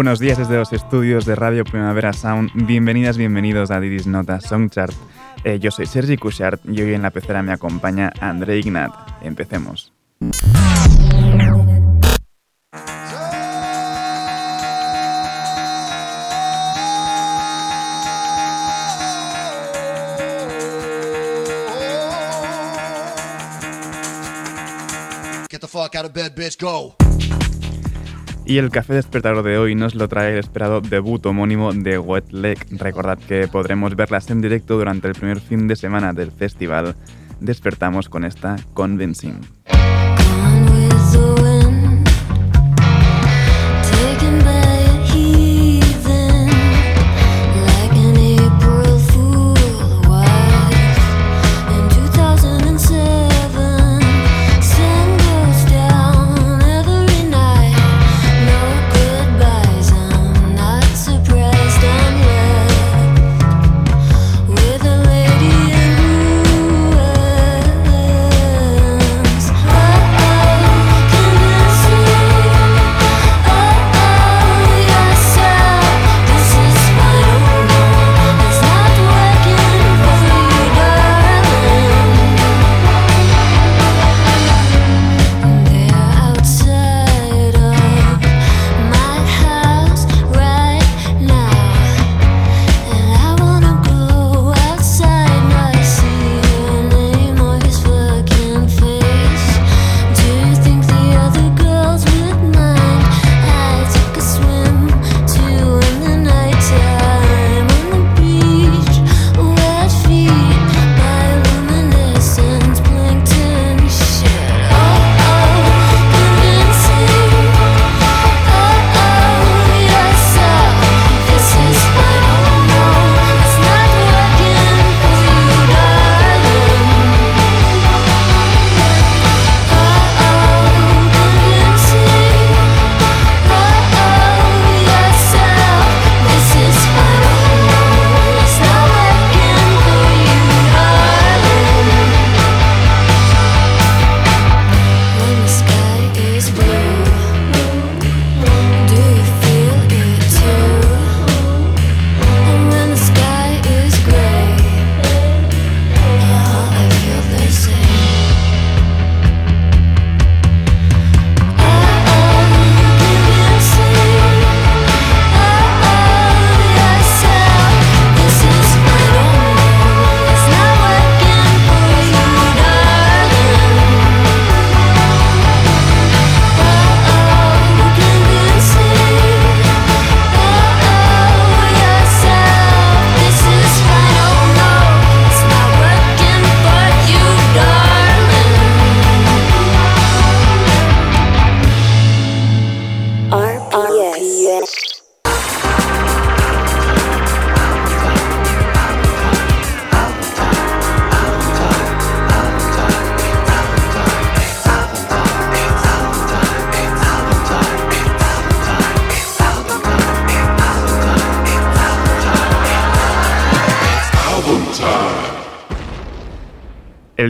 Buenos días desde los estudios de Radio Primavera Sound. Bienvenidas, bienvenidos a Didis Nota Songchart. Eh, yo soy Sergi Cushart y hoy en la pecera me acompaña André Ignat. Empecemos. Get the fuck out of bed, bitch, go. Y el café despertador de hoy nos lo trae el esperado debut homónimo de Wet Leg. Recordad que podremos verlas en directo durante el primer fin de semana del festival. Despertamos con esta Convincing.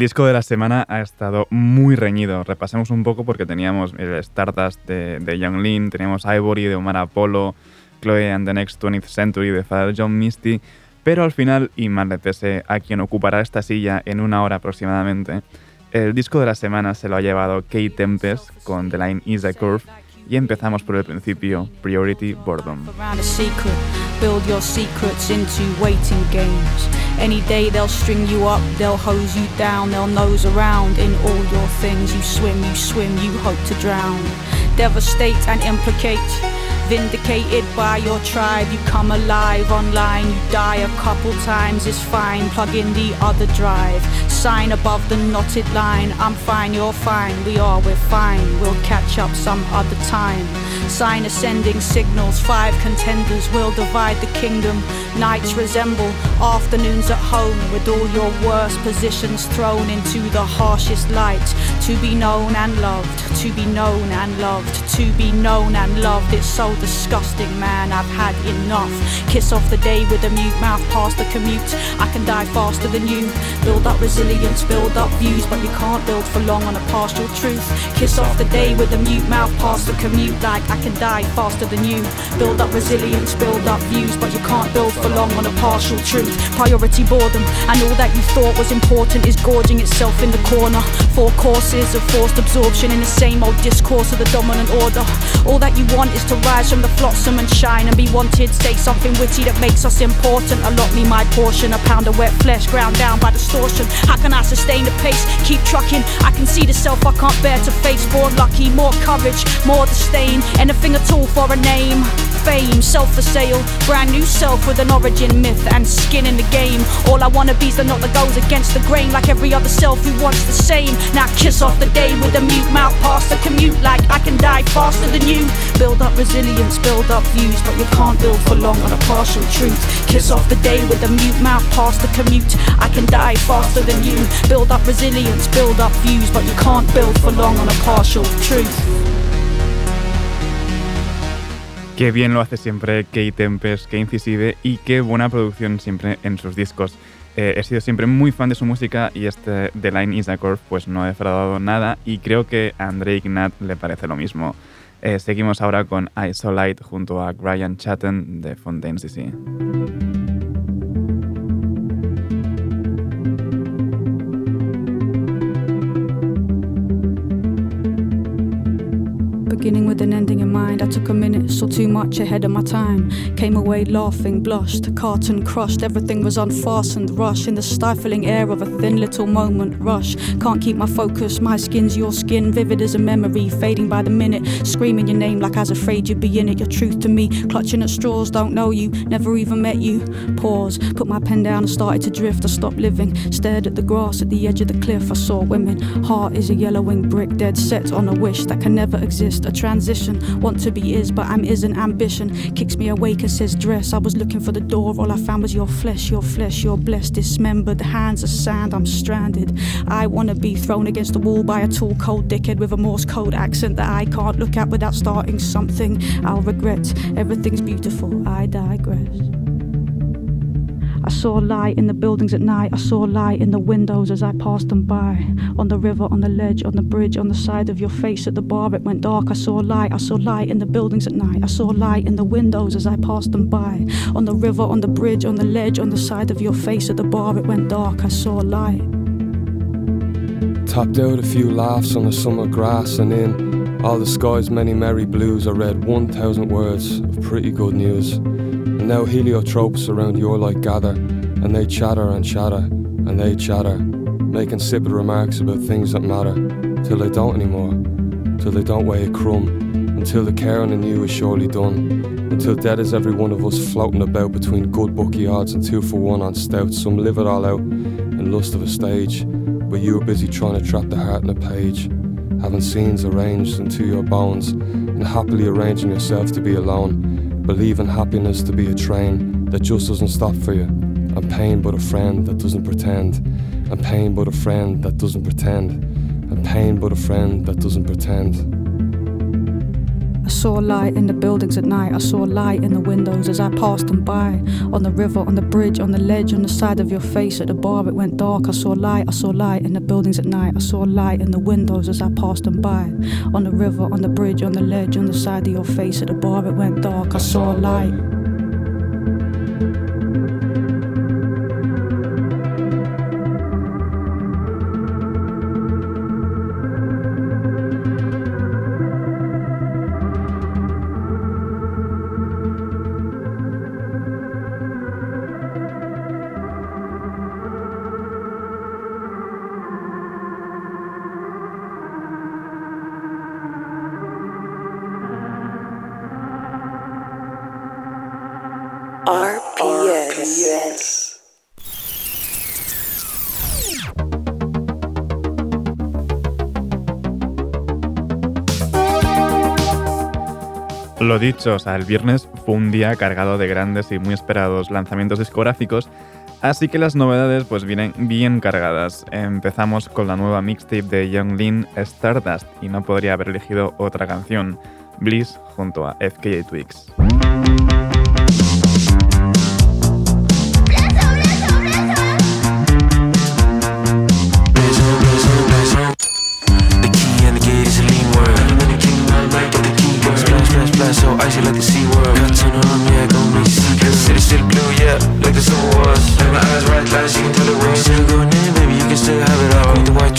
El disco de la semana ha estado muy reñido. Repasemos un poco porque teníamos el Stardust de, de Young Lin, teníamos Ivory de Omar Apollo, Chloe and the Next 20th Century de Father John Misty, pero al final, y más a quien ocupará esta silla en una hora aproximadamente, el disco de la semana se lo ha llevado Kate Tempest con The Line is a Curve y empezamos por el principio, Priority Boredom. Build your secrets into waiting games. Any day they'll string you up, they'll hose you down, they'll nose around in all your things. You swim, you swim, you hope to drown. Devastate and implicate vindicated by your tribe. You come alive online, you die a couple times, it's fine. Plug in the other drive. Sign above the knotted line. I'm fine, you're fine. We are, we're fine. We'll catch up some other time. Sign ascending signals. Five contenders will divide the kingdom. Nights resemble afternoons at home with all your worst positions thrown into the harshest light. To be known and loved, to be known and loved, to be known and loved. It's so disgusting, man. I've had enough. Kiss off the day with a mute mouth past the commute. I can die faster than you. Build up resilience, build up views, but you can't build for long on a partial truth. Kiss off the day with a mute mouth past the commute, like I can die faster than you. Build up resilience, build up views, but you can't build for long on a partial truth. Priority boredom, and all that you thought was important is gorging itself in the corner. Four courses of forced absorption in the same old discourse of the dominant order. All that you want is to rise from the flotsam and shine and be wanted. Say something witty that makes us important. Allot me my portion, a pound of wet flesh ground down by distortion. How can I sustain the pace? Keep trucking. I can see the self I can't bear to face. Born lucky, more courage, more disdain. Anything at all for a name fame, self for sale, brand new self with an origin myth and skin in the game. All I wanna be's the not that goes against the grain, like every other self who wants the same. Now kiss off the day with a mute mouth past the commute, like I can die faster than you. Build up resilience, build up views, but you can't build for long on a partial truth. Kiss off the day with a mute mouth past the commute. I can die faster than you. Build up resilience, build up views, but you can't build for long on a partial truth. Qué bien lo hace siempre Kate Tempest, qué incisive y qué buena producción siempre en sus discos. Eh, he sido siempre muy fan de su música y este The Line is a Curve pues no ha defraudado nada y creo que a André Ignat le parece lo mismo. Eh, seguimos ahora con Isolite junto a Brian Chatten de Fontaines DC. Beginning with an ending in mind. I took a minute, saw too much ahead of my time. Came away laughing, blushed, carton crushed. Everything was unfastened, rush in the stifling air of a thin little moment. Rush, can't keep my focus. My skin's your skin, vivid as a memory, fading by the minute. Screaming your name like I was afraid you'd be in it. Your truth to me, clutching at straws, don't know you, never even met you. Pause, put my pen down and started to drift. I stopped living, stared at the grass at the edge of the cliff. I saw women. Heart is a yellowing brick, dead set on a wish that can never exist a transition. Want to be is, but I'm isn't. Ambition kicks me awake and says dress. I was looking for the door, all I found was your flesh, your flesh, your blessed, dismembered hands of sand. I'm stranded. I wanna be thrown against the wall by a tall, cold dickhead with a Morse code accent that I can't look at without starting something. I'll regret. Everything's beautiful. I digress. I saw light in the buildings at night. I saw light in the windows as I passed them by. On the river, on the ledge, on the bridge, on the side of your face at the bar, it went dark. I saw light. I saw light in the buildings at night. I saw light in the windows as I passed them by. On the river, on the bridge, on the ledge, on the side of your face at the bar, it went dark. I saw light. Tapped out a few laughs on the summer grass, and in all the sky's many merry blues, I read 1,000 words of pretty good news. Now heliotropes around your light gather, and they chatter and chatter, and they chatter, making insipid remarks about things that matter, till they don't anymore, till they don't weigh a crumb, until the caring in you is surely done, until dead is every one of us floating about between good bookie odds and two for one on stout. Some live it all out in lust of a stage, but you are busy trying to trap the heart in a page, having scenes arranged into your bones, and happily arranging yourself to be alone Believe in happiness to be a train that just doesn't stop for you. And pain but a friend that doesn't pretend. And pain but a friend that doesn't pretend. And pain but a friend that doesn't pretend. I saw light in the buildings at night. I saw light in the windows as I passed them by. On the river, on the bridge, on the ledge, on the side of your face at the bar, it went dark. I saw light. I saw light in the buildings at night. I saw light in the windows as I passed them by. On the river, on the bridge, on the ledge, on the side of your face at the bar, it went dark. I saw light. Lo dicho, el viernes fue un día cargado de grandes y muy esperados lanzamientos discográficos, así que las novedades pues vienen bien cargadas. Empezamos con la nueva mixtape de Young Lin, Stardust, y no podría haber elegido otra canción, Bliss junto a FKA Twigs. Icy like the sea world. Got turn on, yeah, gon' be secret. City still blue, yeah, like the summer was. Like my eyes right, like you can tell the world. Still going in, baby, you can still have it all. The white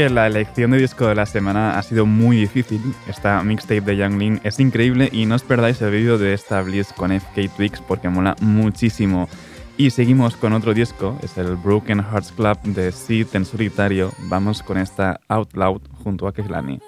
que la elección de disco de la semana ha sido muy difícil. Esta mixtape de Young Lin es increíble y no os perdáis el vídeo de esta Bliss con FK Twigs porque mola muchísimo. Y seguimos con otro disco, es el Broken Hearts Club de Sid en solitario. Vamos con esta Out Loud junto a Kehlani.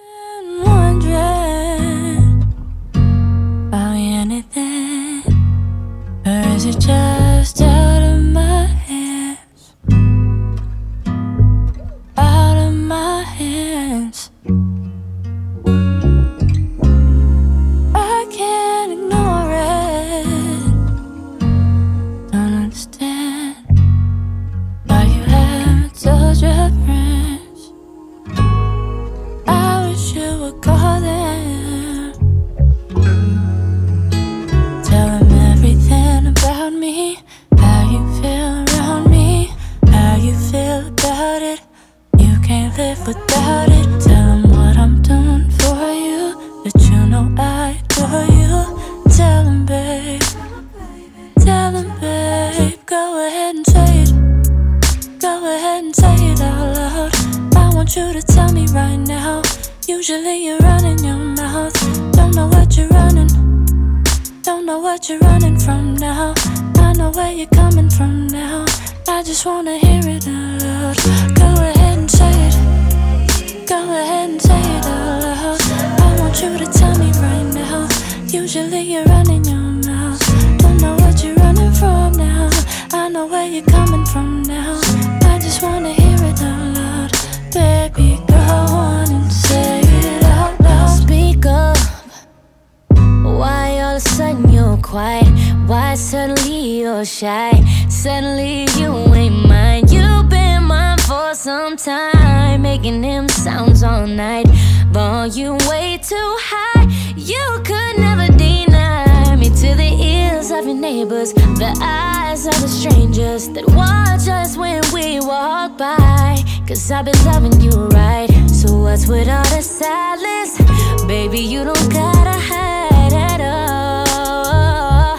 Neighbors, the eyes of the strangers that watch us when we walk by. Cause I've been loving you right. So what's with all the sadness? Baby, you don't gotta hide at all.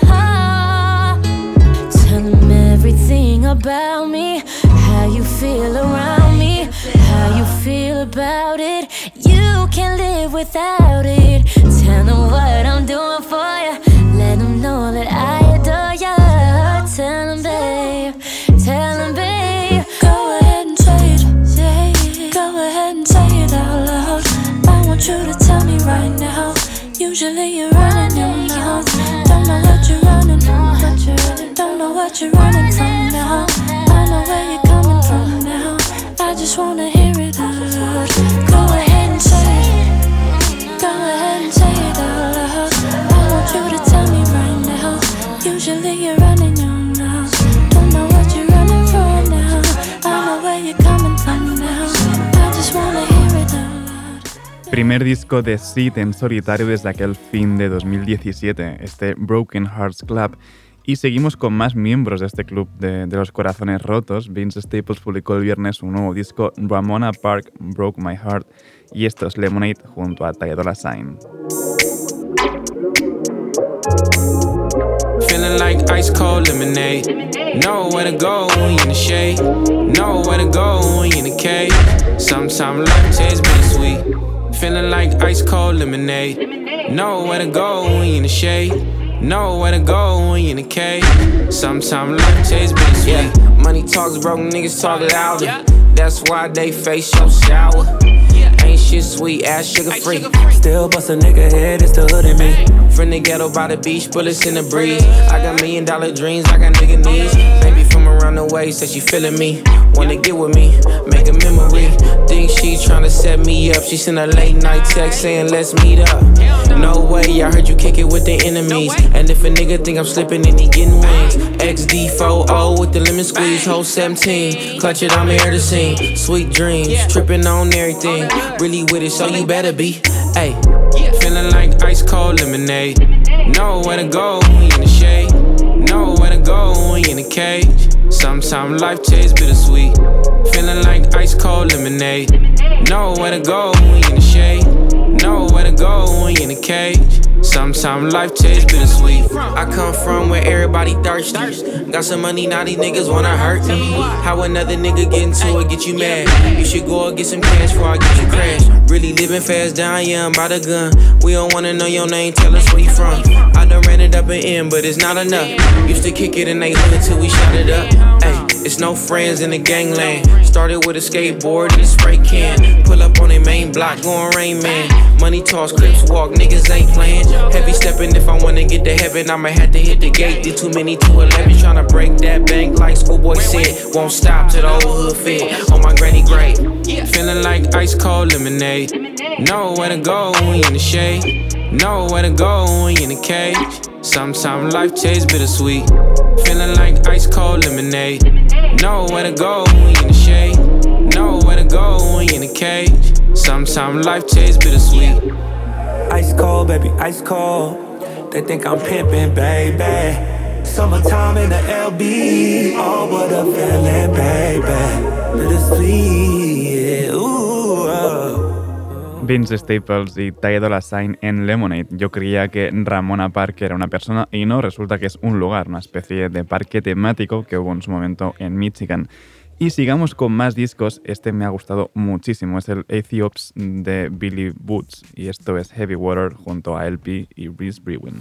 Tell them everything about me, how you feel around me, how you feel about it. You can't live without it. Tell them what I'm doing for you. Let them know that I. Tell them, babe. Tell them, babe. Go ahead and say it. Say it. Go ahead and say it out loud. I want you to tell me right now. Usually you're running your mouth. Don't know. What you're running. Don't know what you're running from now. I know where you're coming from now. I just wanna hear it Primer disco de Sid en solitario desde aquel fin de 2017, este Broken Hearts Club. Y seguimos con más miembros de este club de, los corazones rotos. Vince Staples publicó el viernes un nuevo disco, Ramona Park Broke My Heart, y esto es Lemonade junto a Ty Dolla Sign. Feeling like ice cold lemonade. Know where to go in the shade. Know where to go in the cave. Sometimes life tastes bittersweet. Feeling like ice cold lemonade. Know where to go when you in the shade. Know where to go when you in the cave. Sometimes life tastes bittersweet. Yeah. Money talks, broke niggas talk louder. That's why they face so sour. Ain't shit sweet, ass sugar free. Still bust a nigga head, it's the hood in me. From the ghetto by the beach, bullets in the breeze. I got million dollar dreams, I got nigga needs. Baby from around the way, said she feeling me. Wanna get with me, make a memory. Think she tryna set me up. She sent a late night text saying, let's meet up. No way, I heard you kick it with the enemies. And if a nigga think I'm slipping, then he getting wings. XD4O with the lemon squeeze, whole 17. Clutch it, I'm here to sing. Sweet dreams, tripping on everything. Really with it, so you better be. Ayy, feeling like ice cold lemonade. Know where to go when you in the shade. Know where to go when you in the cage. Sometimes life tastes bittersweet. Feeling like ice cold lemonade. Know where to go when you in the shade. Know where to go when you in the cage. Sometimes life tastes bittersweet. I come from where everybody thirsty. Got some money, now these niggas wanna hurt me. How another nigga get into it, get you mad. You should go and get some cash before I get you crashed. Really living fast down, I'm by the gun. We don't wanna know your name, tell us where you from. I done ran it up and in, but it's not enough. Used to kick it in they hood till we shot it up. Ayy, it's no friends in the gangland. Started with a skateboard and a spray can. Pull up on the main block, going rain man. Money toss, clips walk, niggas ain't playing. Heavy stepping, if I wanna get to heaven, I'ma have to hit the gate. Did too many to 11, tryna break that bank like schoolboy said. Won't stop till the old hood fit on my granny grave. Feeling like ice cold lemonade. Know where to go you in the shade. Know where to go when you in the cage. Sometimes life tastes bittersweet. Feeling like ice cold lemonade. Know where to go when you in the shade. Know where to go when you in the cage. Sometimes life tastes bittersweet. Ice cold, baby, ice cold. They think I'm pimping, baby. Summertime in the LB. Oh, what a feeling, baby. Bittersweet, yeah. Ooh, oh. Vince Staples y Ty Dolla Sign en Lemonade. Yo creía que Ramona Park era una persona y no, resulta que es un lugar, una especie de parque temático que hubo en su momento en Michigan. Y sigamos con más discos. Este me ha gustado muchísimo. Es el Ethiops de Billy Boots. Y esto es Heavy Water junto a LP y Reese Brewin.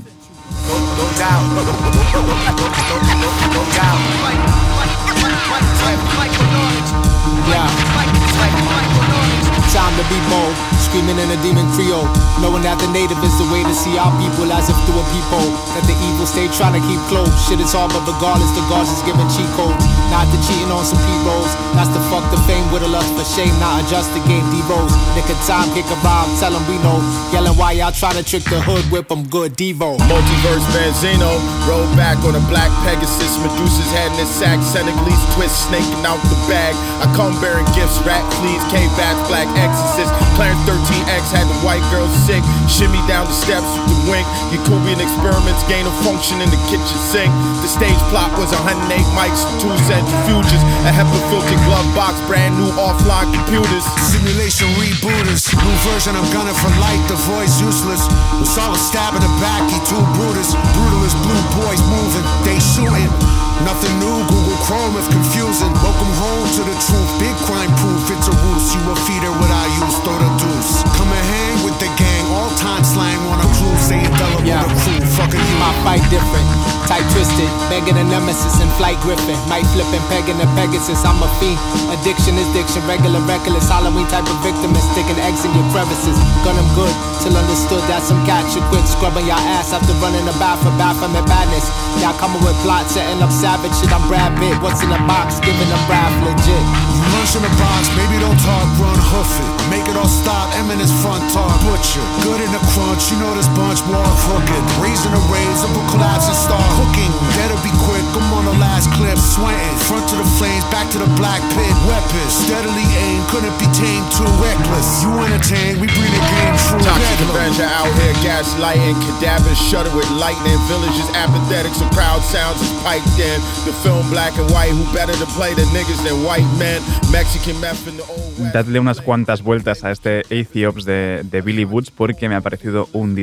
Time to be bold, screaming in a demon Creole. Knowing that the native is the way to see our people as if through a peephole. That the evil stay trying to keep close. Shit is hard, but regardless, the guards is giving cheat codes. Not the cheating on some P rolls. That's the fuck the fame with a lust for shame, not adjust the game. Devos, nick of time, kick a rhyme, tell them we know. Yelling why y'all trying to trick the hood, whip them good. Devo. Multiverse Benzino, roll back on a black Pegasus. Medusa's head in his sack, Senegalese twist, snaking out the bag. I come bearing gifts, rat fleas, K bats, black exorcist. Clarence 13X had the white girl sick. Shimmy down the steps with the wink. Yakubian experiments gain a function in the kitchen sink. The stage plot was 108 mics, two centrifuges, a HEPA filtered glove box, brand new offline computers. Simulation rebooters, new version I'm gunning for light, the voice useless. The saw a stab in the back, he too brutus. Brutalist blue boys moving, they shooting. Nothing new, Google Chrome if confusing. Welcome home to the truth, big crime proof, it's a ruse. You a feeder what I use, throw the deuce. Come and hang with the gang, all time slang a cruise, indelible Yeah. crew, fucking you. My fight different, tight twisted, begging a nemesis and flight griffin. Might flipping, pegging a Pegasus. I'm a fiend. Addiction is diction, regular, reckless, Halloween type of victim is sticking eggs in your crevices. Gun 'em good till understood that some cat should quit scrubbing your ass after running a bath for Baphomet badness. Y'all coming with plots, setting up savage shit. I'm Brad Pitt. What's in the box? Giving them rap legit. You lunch in the box, baby don't talk, run hoof it. Make it all stop, Eminem's front talk, butcher. Good in the crunch, you know this bunch more crooked. Raising the raise, up a collapse and start cooking. That'll be quick, I'm on the last clip, sweating. Front to the flames, back to the black pit. Weapons, steadily aim, couldn't be tamed, too reckless. You entertain, we bring the game true. Toxic Bedlam. Avenger out here gaslighting, cadavers shudder with lightning, villages apathetic, some crowd sounds is piped in. The film black and white, who better to play the niggas than white men? Mexican meth in the old west. Dadle unas cuantas vueltas a este Aethiopes de, de Billy Woods porque me ha parecido un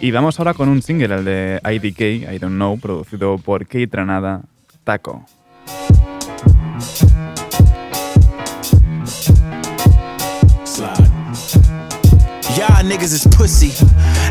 Y vamos ahora con un single, el de IDK, I Don't Know, producido por Kate Tranada, Taco. Niggas is pussy.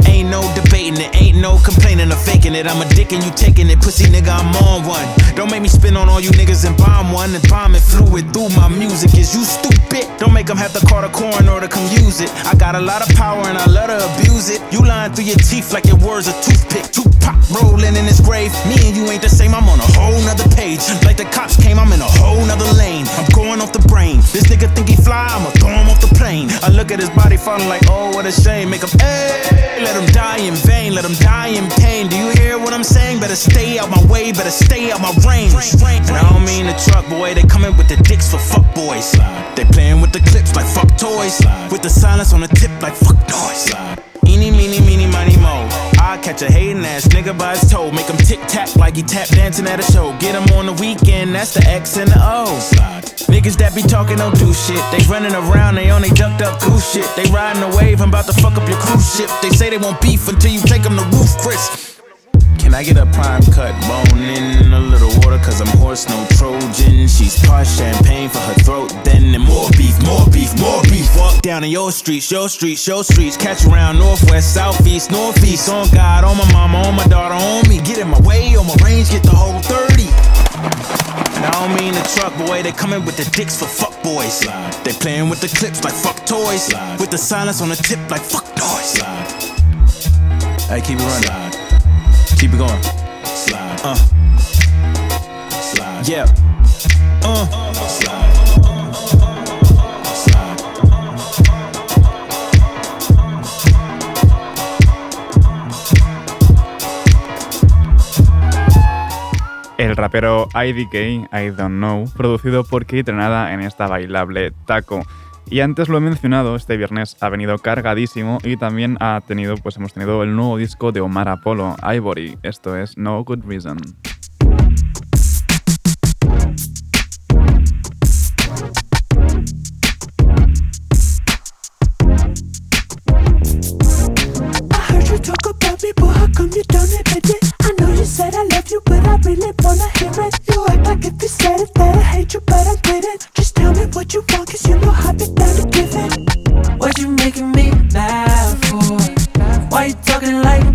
Ain't no debating it, ain't no complaining or faking it. I'm a dick and you taking it, pussy nigga, I'm on one. Don't make me spin on all you niggas and bomb one and bomb it fluid through my music. Is you stupid? Don't make them have to call the coroner to come use it. I got a lot of power and I love to abuse it. You lying through your teeth like your words a toothpick. Tupac rolling in his grave. Me and you ain't the same, I'm on a whole nother page. Like the cops came, I'm in a whole nother lane. I'm going off the brain. This nigga think he fly, I'ma throw him off the plane. I look at his body falling like, oh, what a shame. Make him, hey, let him die in vain, let him die in pain. Do you hear what I'm saying? Better stay out my way, better stay out my range. And I don't mean the truck, boy, they coming with the dicks for fuck boys. They playing with the clips like fuck toys. With the silence on the tip like fuck noise. Eeny, meeny, meeny, miny, mo. I catch a hating ass nigga by his toe. Make him tic tac like he tap dancing at a show. Get him on the weekend, that's the X and the O. Niggas that be talking don't do shit. They running around, they only ducked up goose shit. They riding a wave, I'm about to fuck up your cruise ship. They say they won't beef until you take them to roof, Chris. Can I get a prime cut bone in a little water? Cause I'm horse, no Trojan. She's part champagne for her throat. Then and more beef, more beef, more beef. Walk down in your streets, your streets, your streets. Catch around northwest, southeast, northeast. On God, on my mama, on my daughter, on me. Get in my way, on my range, get the whole 30. I don't mean the truck, boy. They coming with the dicks for fuck boys. They playing with the clips like fuck toys. With the silence on the tip like fuck noise. Hey, keep it running. Keep it going. Slide. Uh. Yeah. Uh. El rapero IDK, I Don't Know, producido por Kate Renada en esta bailable taco. Y antes lo he mencionado, este viernes ha venido cargadísimo y también ha tenido, pues hemos tenido el nuevo disco de Omar Apollo, Ivory. Esto es No Good Reason. Really wanna hear it. You act like if you said it that I hate you, but I didn't. Just tell me what you want, cause you know I'll be down to give it. What you making me mad for? Why you talking like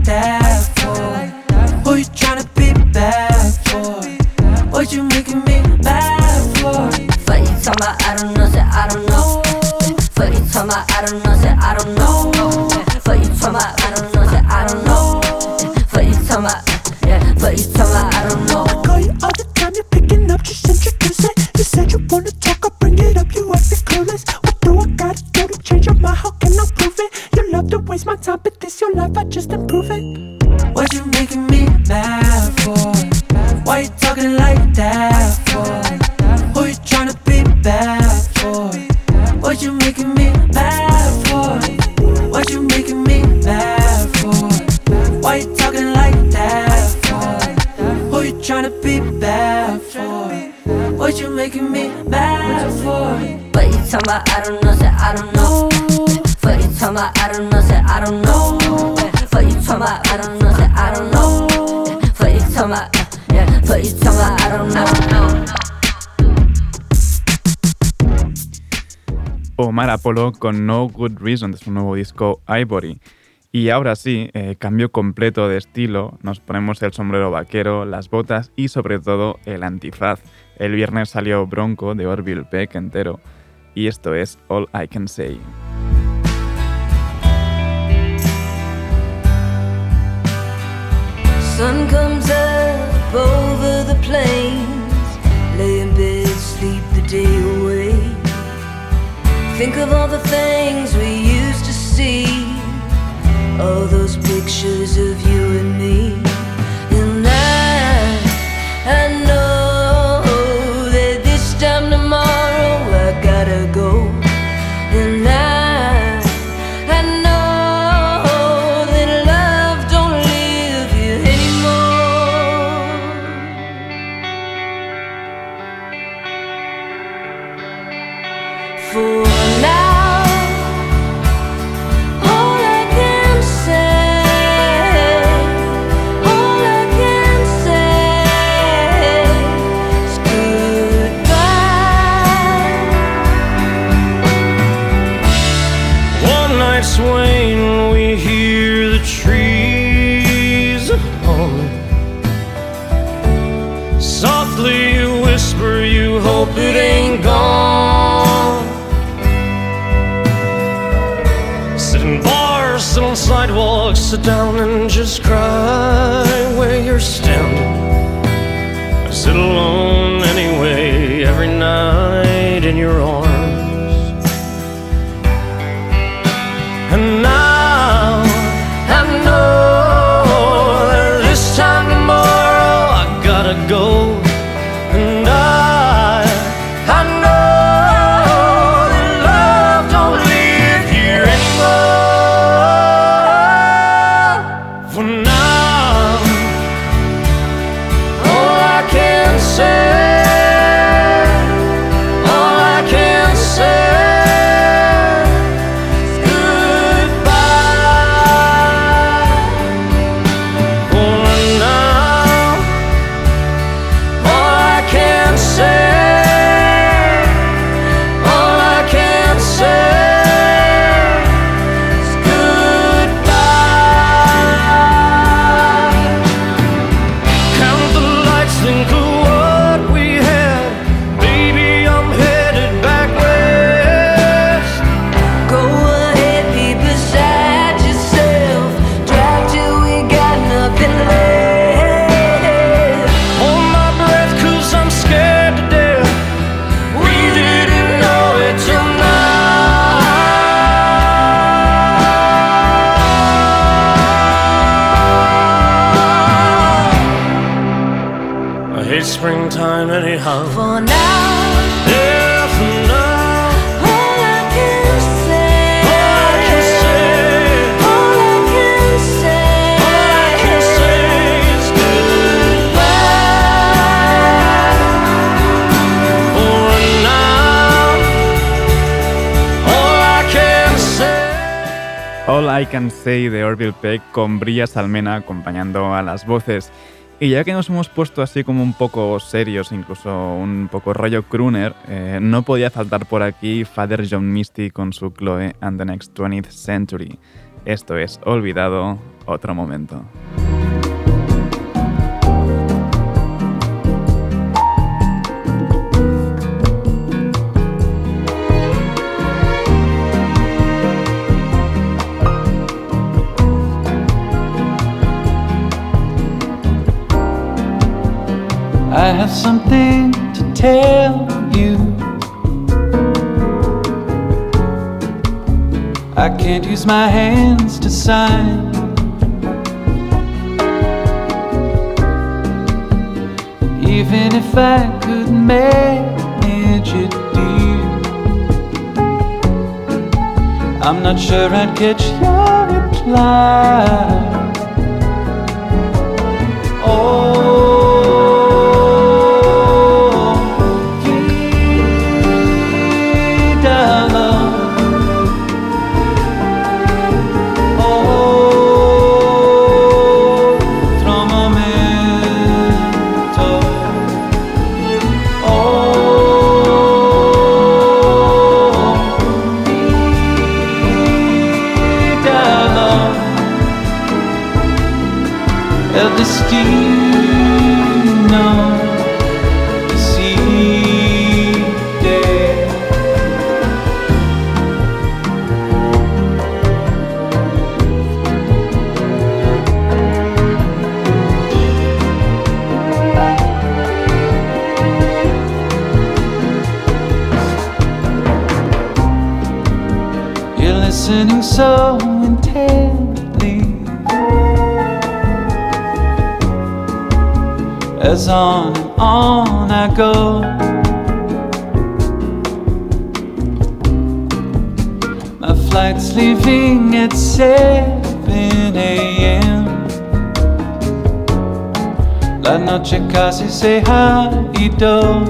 Con No Good Reason de su nuevo disco Ivory. Y ahora sí, eh, cambio completo de estilo, nos ponemos el sombrero vaquero, las botas y sobre todo el antifaz. El viernes salió Bronco de Orville Peck entero y esto es All I Can Say. Sun comes up over the plains, lay in bed, sleep the day. Think of all the things we used to see, all those pictures of you and me. And I, I know that this time tomorrow I gotta go. And I, I know that love don't live here anymore. For sit down and just cry where you're standing. I sit alone Can Say de Orville Peck con Brilla Salmena acompañando a las voces. Y ya que nos hemos puesto así como un poco serios, incluso un poco rollo crooner, eh, no podía faltar por aquí Father John Misty con su Chloe and the Next 20th Century. Esto es Olvidado, otro momento. I have something to tell you. I can't use my hands to sign. Even if I could manage it, dear, I'm not sure I'd catch your reply. Casi se ha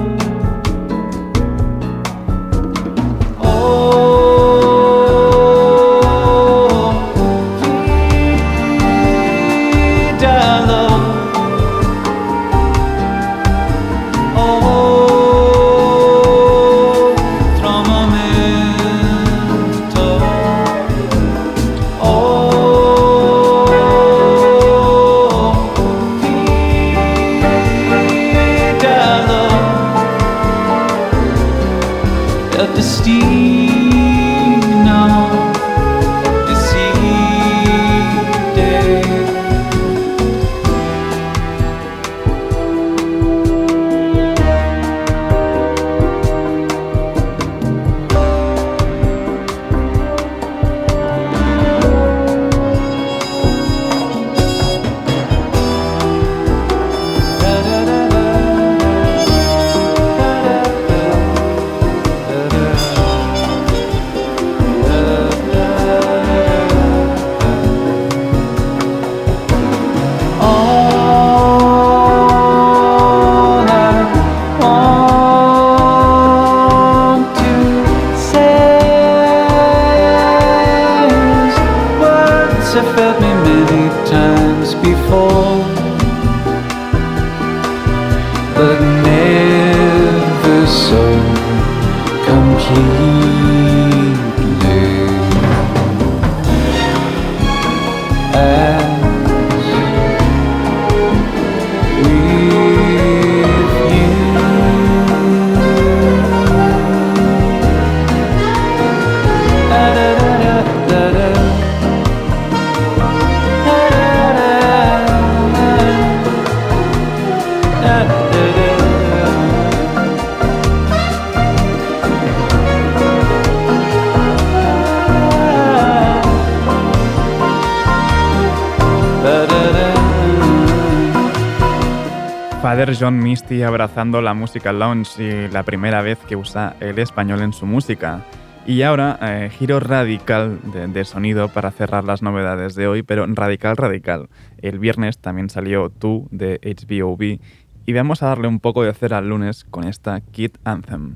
John Misty abrazando la música lounge y la primera vez que usa el español en su música. Y ahora, eh, giro radical de, sonido para cerrar las novedades de hoy, pero radical, radical. El viernes también salió Tú de HBOB y vamos a darle un poco de cera al lunes con esta Kid Anthem.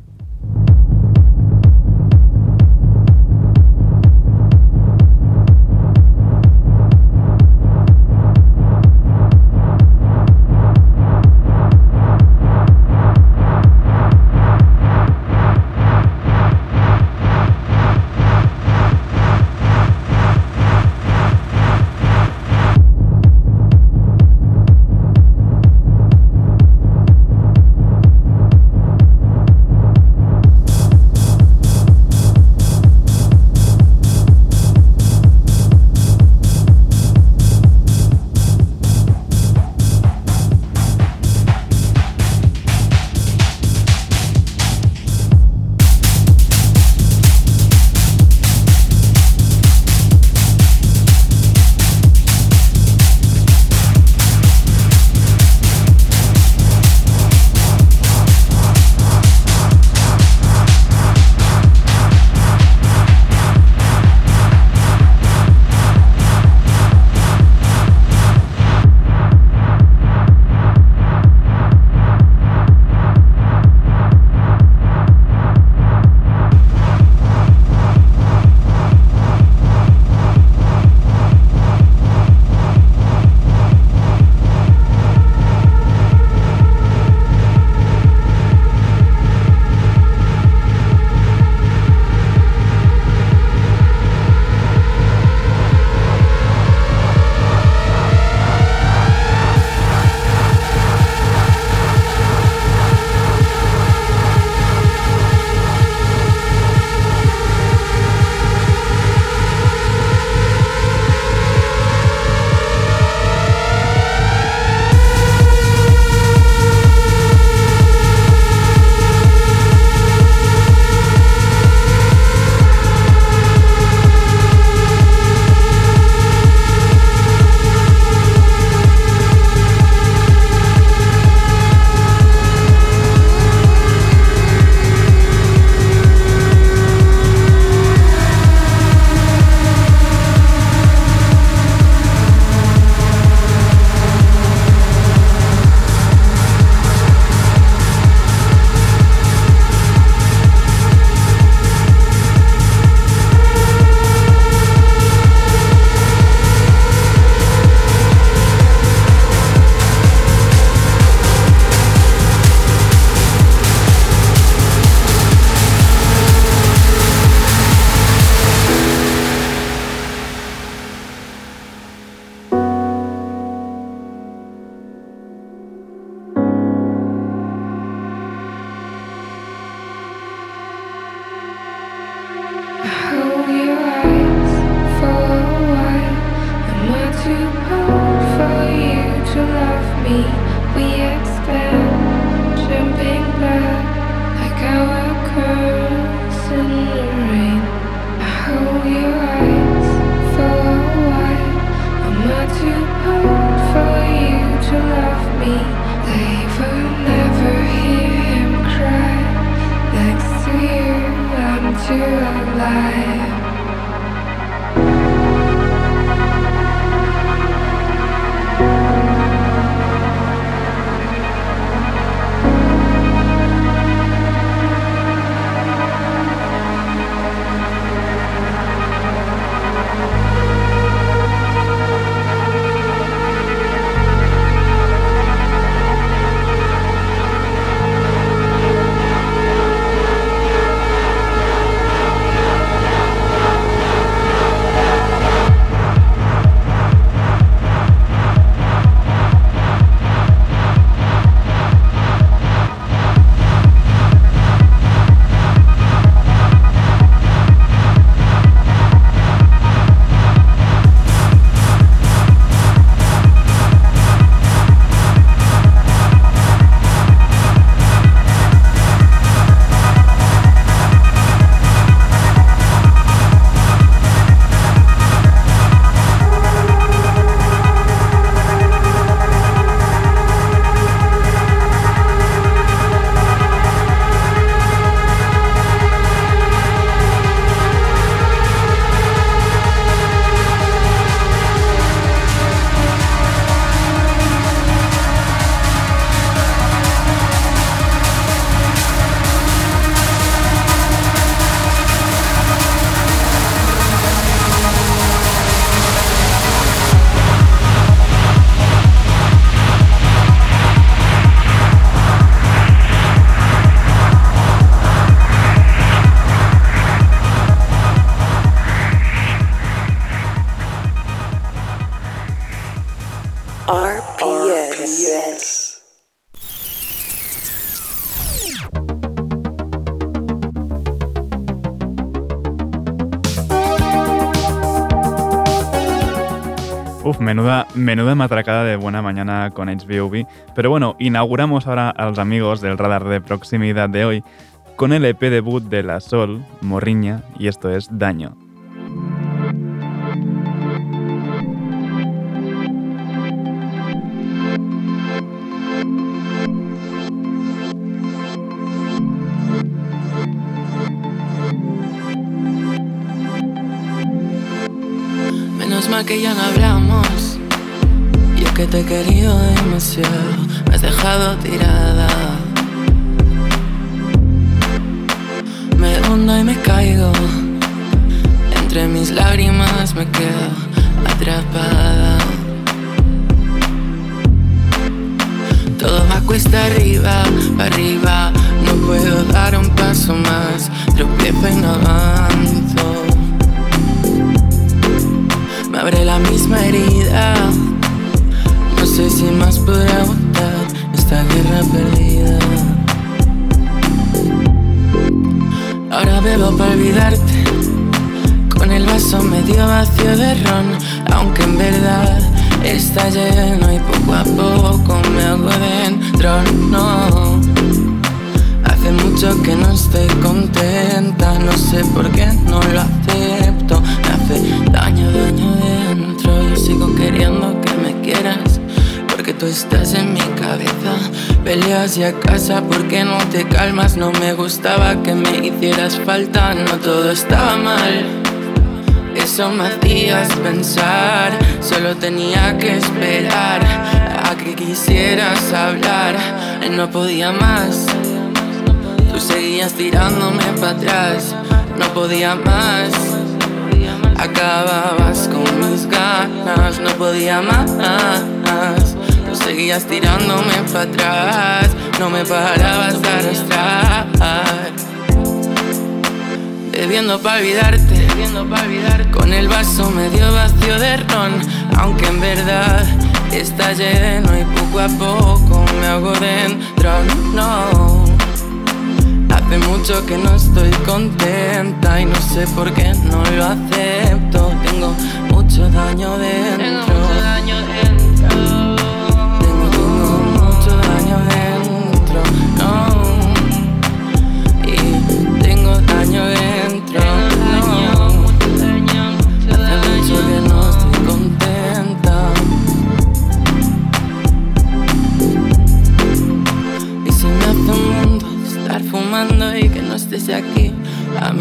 Menuda, menuda matracada de buena mañana con HBOV. Pero bueno, inauguramos ahora a los amigos del radar de proximidad de hoy con el EP debut de La Sol, Morriña, y esto es Daño. Menos mal que ya no que te he querido demasiado, me has dejado tirada. Me hundo y me caigo, entre mis lágrimas me quedo atrapada. Todo va cuesta arriba, arriba, no puedo dar un paso más, tropiezo y no avanzo. Me abre la misma herida sé si más podré aguantar esta guerra perdida. Ahora bebo para olvidarte, con el vaso medio vacío de ron, aunque en verdad está lleno y poco a poco me hago dentro. No, hace mucho que no estoy contenta, no sé por qué no lo acepto. Me hace daño, daño dentro, yo sigo queriendo que me quieras que tú estás en mi cabeza. Peleas y a casa porque no te calmas. No me gustaba que me hicieras falta, no todo estaba mal. Eso me hacías pensar, solo tenía que esperar a que quisieras hablar. No podía más, tú seguías tirándome para atrás, no podía más. Acababas con mis ganas, no podía más seguías tirándome para atrás, no me parabas de arrastrar. Bebiendo para olvidarte, bebiendo para olvidar, con el vaso medio vacío de ron, aunque en verdad está lleno y poco a poco me hago dentro. No, hace mucho que no estoy contenta y no sé por qué no lo acepto. Tengo mucho daño dentro. mucho daño dentro.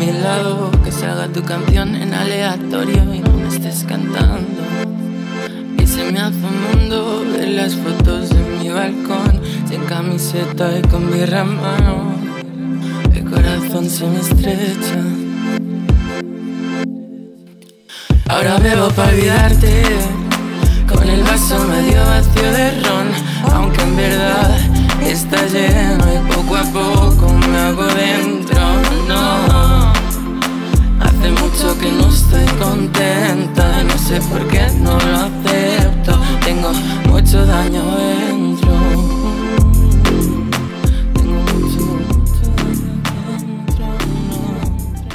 Mi lado, que salga tu canción en aleatorio y no me estés cantando. Y se me hace un mundo ver las fotos de mi balcón, sin camiseta y con birra en mano. El corazón se me estrecha. Ahora bebo para olvidarte, con el vaso medio vacío de ron, aunque en verdad está lleno y poco a poco me hago dentro. Hace mucho que no estoy contenta, y no sé por qué no lo acepto. Tengo mucho daño dentro.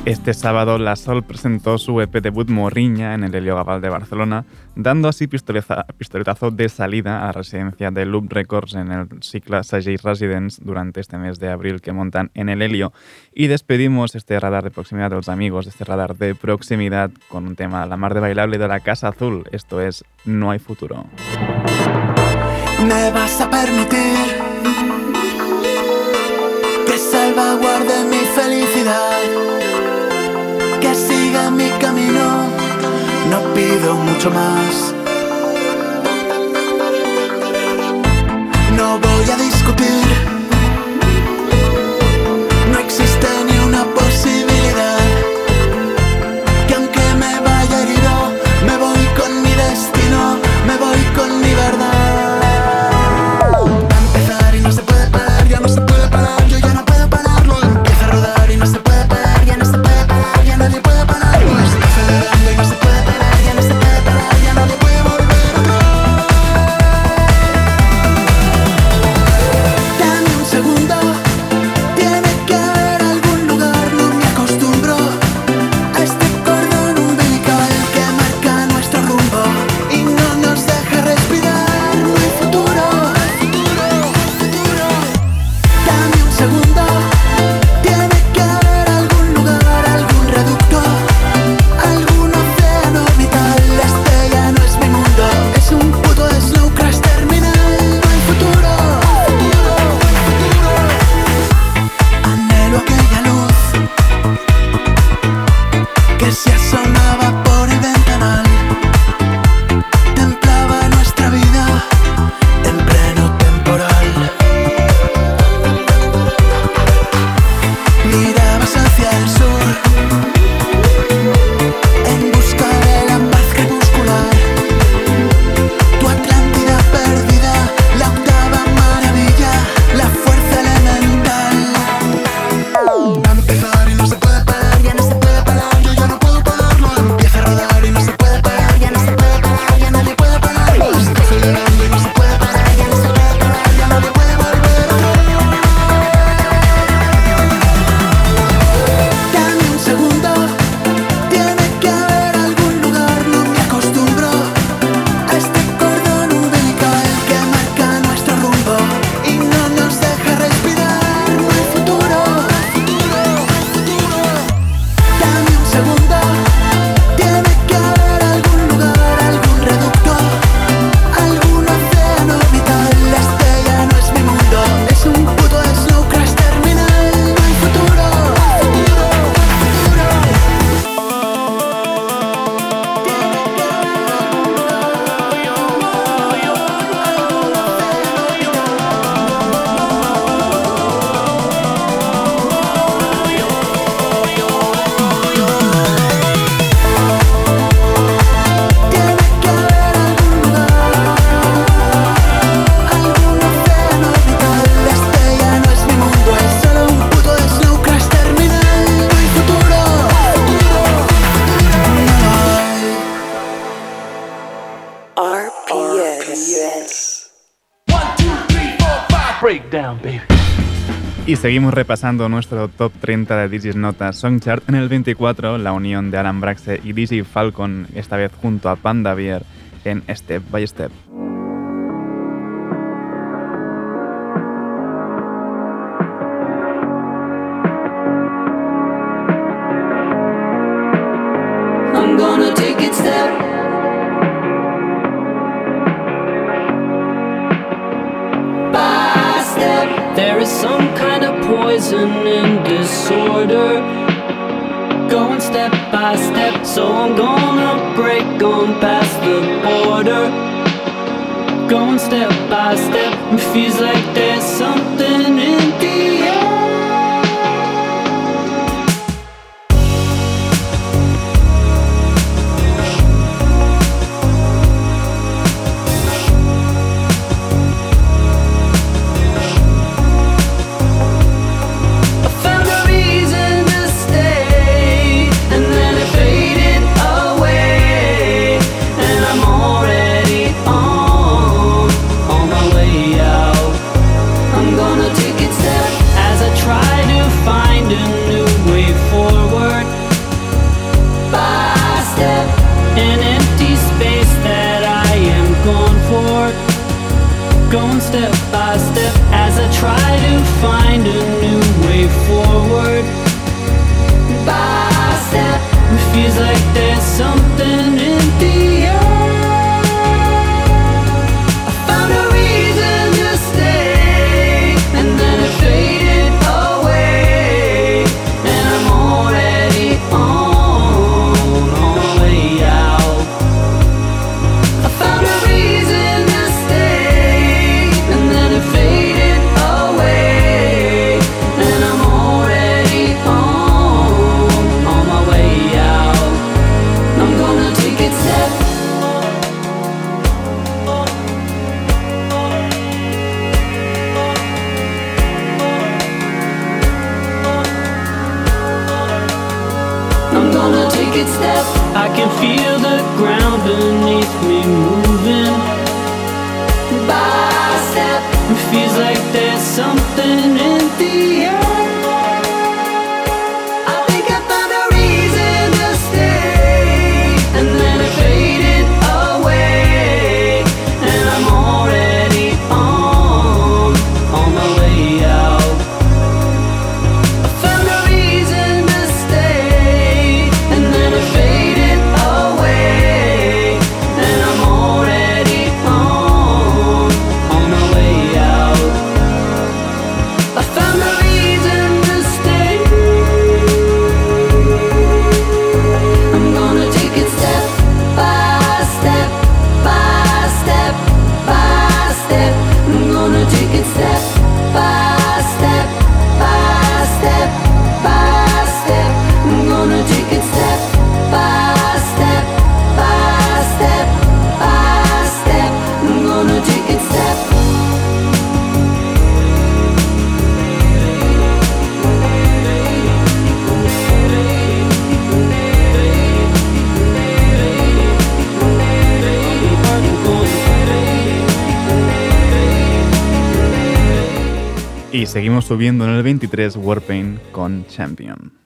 Este sábado La Sol presentó su EP debut Morriña en el Helio Gaval de Barcelona, dando así pistoletazo de salida a la residencia de Loop Records en el Cicla Sagey Residence durante este mes de abril que montan en el Helio. Y despedimos este radar de proximidad de los amigos, este radar de proximidad con un tema La mar de bailable de la Casa Azul. Esto es No hay futuro. Me vas a permitir que salvaguarde mi felicidad, mucho más. No voy a discutir, seguimos repasando nuestro top 30 de Digis Notas Song Chart. En el 24, la unión de Alan Braxe y DJ Falcon, esta vez junto a Panda Beer en Step by step poison and disorder. Going step by step, so I'm gonna break on past the border. Going step by step, it feels like there's some wanna take it step. I can feel the ground beneath me moving. By step. It feels like there's something in the air. seguimos subiendo en el 23 Warpaint con Champion.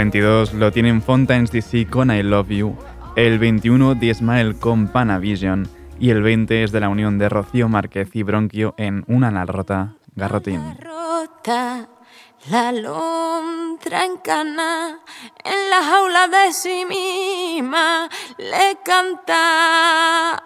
22 lo tienen Fontaines DC con I Love You, el 21 The Smile con Panavision y el 20 es de la unión de Rocío Márquez y Bronquio en Una la rota, Garrotín. rota, la alondra en cana, en la jaula de sí misma le canta.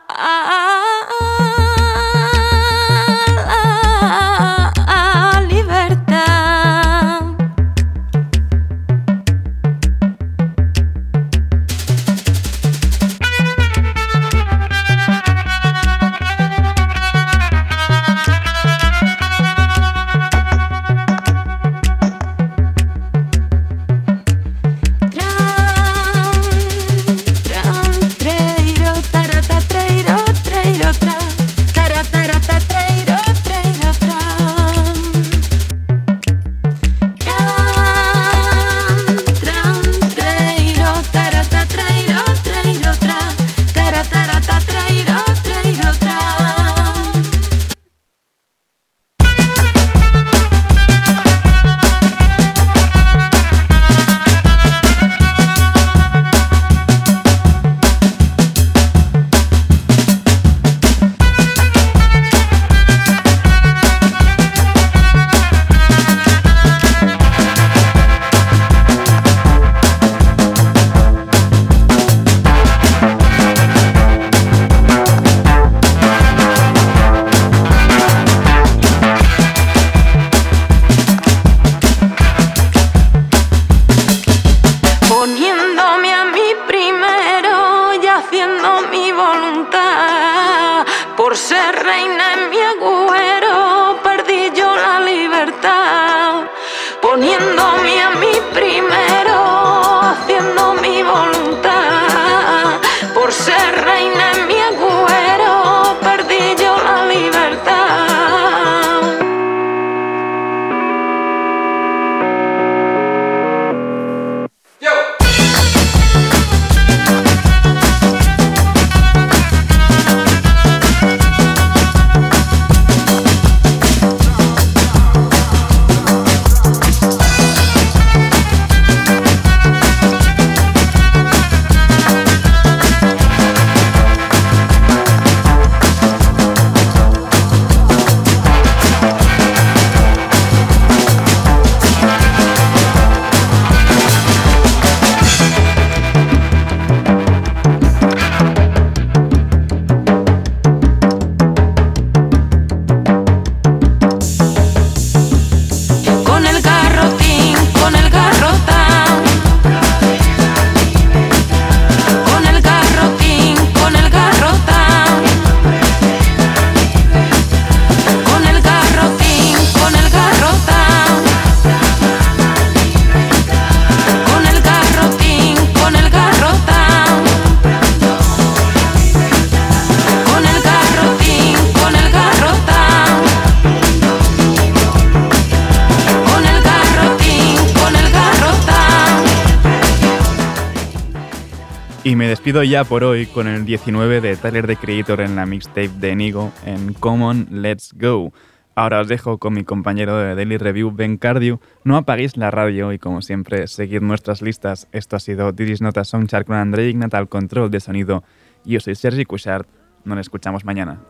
Despido ya por hoy con el 19 de Tyler the Creator en la mixtape de Nigo en Common Let's Go. Ahora os dejo con mi compañero de Daily Review, Ben Cardio. No apaguéis la radio y como siempre, seguid nuestras listas. Esto ha sido Didis Nota Soundchart con André Ignat al control de sonido. Yo soy Sergi Cushart. Nos escuchamos mañana.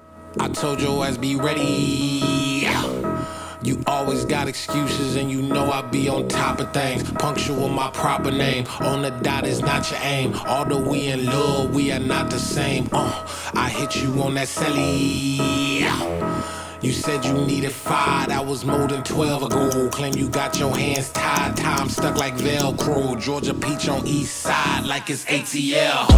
You always got excuses and you know I be on top of things. Punctual my proper name. On the dot is not your aim. Although we in love, we are not the same. Uh, I hit you on that celly. You said you needed five, that was more than 12 ago. Claim you got your hands tied, time stuck like Velcro. Georgia Peach on east side like it's ATL.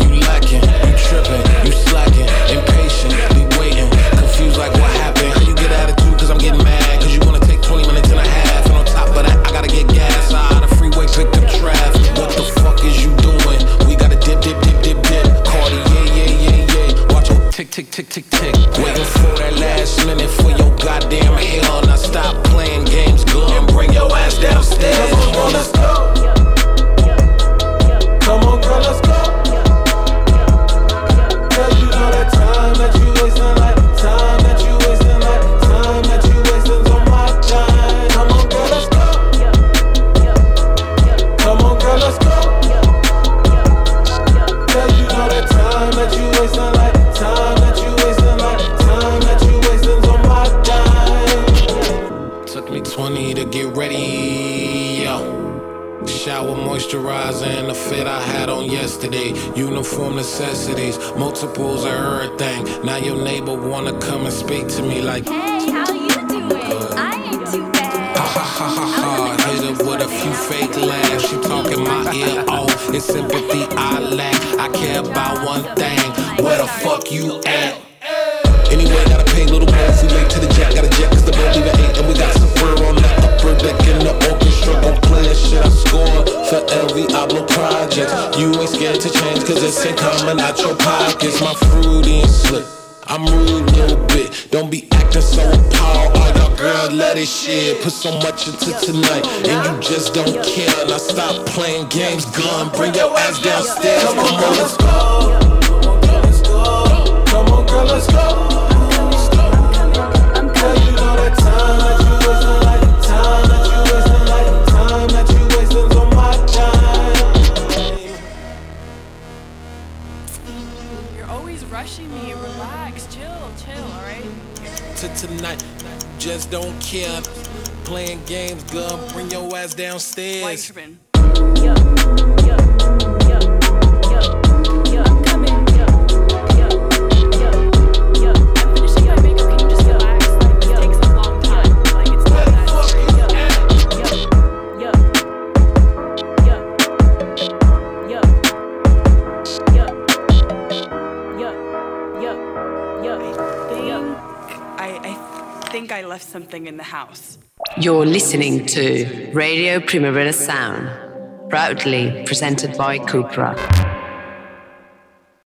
You lacking, you tripping, you slacking, impatient, be waiting, confused like what happened. Attitude? Cause I'm getting mad, cause you wanna take 20 minutes and a half. And on top of that, I gotta get gas out of freeway, picked up traffic. What the fuck is you doing? We gotta dip, dip, dip, dip, dip. Cardi, yeah, yeah, yeah, yeah. Watch your tick, tick, tick, tick, tick. Waiting for that last minute for your goddamn hell. Now stop playing games, go and bring your ass downstairs. Come on, let's go. Come on, girl, let's go. 20 to get ready, yo. Shower moisturizer and the fit I had on yesterday. Uniform necessities, multiples of everything. Now your neighbor wanna come and speak to me like. Hey, how you doing? I ain't too bad. Ha ha ha ha ha. Hit her with a few fake laughs. She talking my ear off. It's sympathy I lack. I care about one thing. Where the fuck you at? Anyway, a little we late to the jack. Got a jet cause the boat leave at 8 and we got some fur on the upper deck in the orchestra. Gon' play shit I score for every Abloh project. You ain't scared to change cause it's ain't coming out your pockets. My fruity and slick. I'm rude a little bit. Don't be acting so appalled. All girls let it shit. Put so much into tonight and you just don't care. Now stop playing games, gun. Bring your ass downstairs. Come on, let's go. Just don't care. Playing games, gun. Bring your ass downstairs. Something in the house. You're listening to Radio Primavera Sound, proudly presented by Cupra.